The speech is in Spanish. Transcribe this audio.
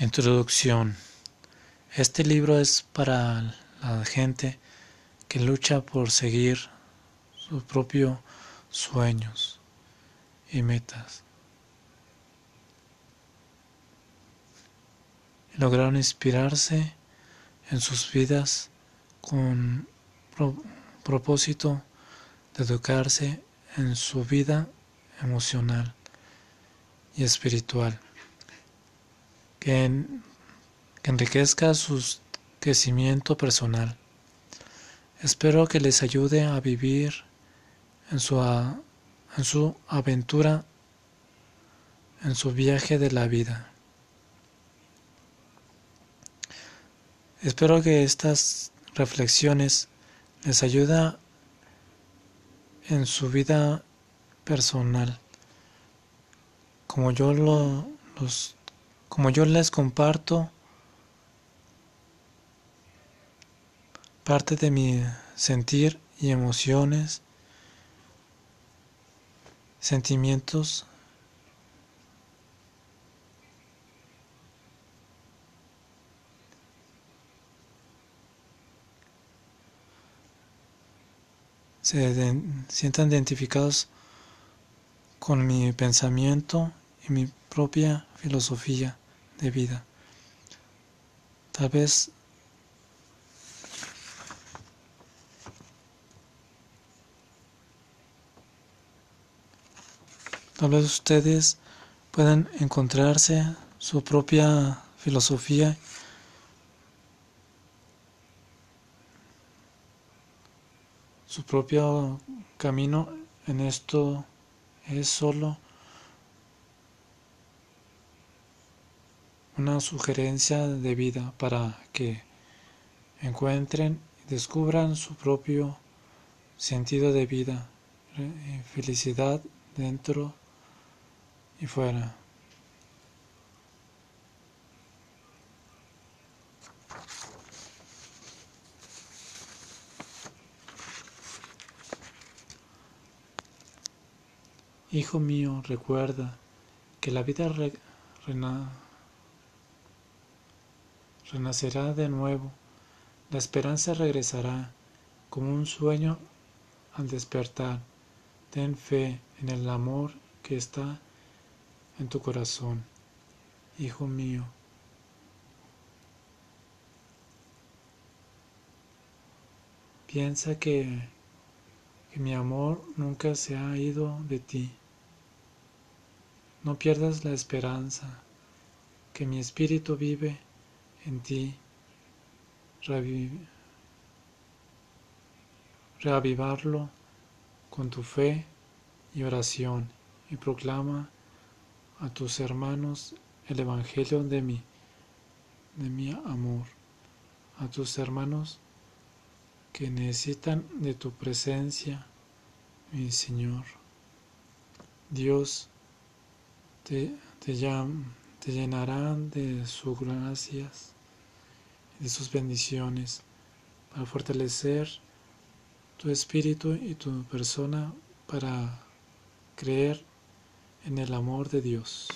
Introducción. Este libro es para la gente que lucha por seguir sus propios sueños y metas. Lograron inspirarse en sus vidas con pro- propósito de educarse en su vida emocional y espiritual que, en- que enriquezca su crecimiento personal. Espero que les ayude a vivir en su, en su aventura, en su viaje de la vida. Espero que estas reflexiones les ayuden en su vida personal, como yo lo, los como yo les comparto parte de mi sentir y emociones, sentimientos, se sientan identificados con mi pensamiento y mi propia filosofía de vida. Tal vez tal vez ustedes puedan encontrarse su propia filosofía su propio camino en esto es solo una sugerencia de vida para que encuentren y descubran su propio sentido de vida, eh, felicidad dentro y fuera. Hijo mío, recuerda que la vida re- renacerá de nuevo, la esperanza regresará como un sueño al despertar. Ten fe en el amor que está en tu corazón, hijo mío. Piensa que, que mi amor nunca se ha ido de ti. No pierdas la esperanza, que mi espíritu vive en ti. Reavi- reavivarlo con tu fe y oración. Y proclama a tus hermanos el evangelio de mi de mi amor. A tus hermanos que necesitan de tu presencia mi Señor. Dios te, te, llam- te llenarán de sus gracias y de sus bendiciones para fortalecer tu espíritu y tu persona para creer en el amor de Dios.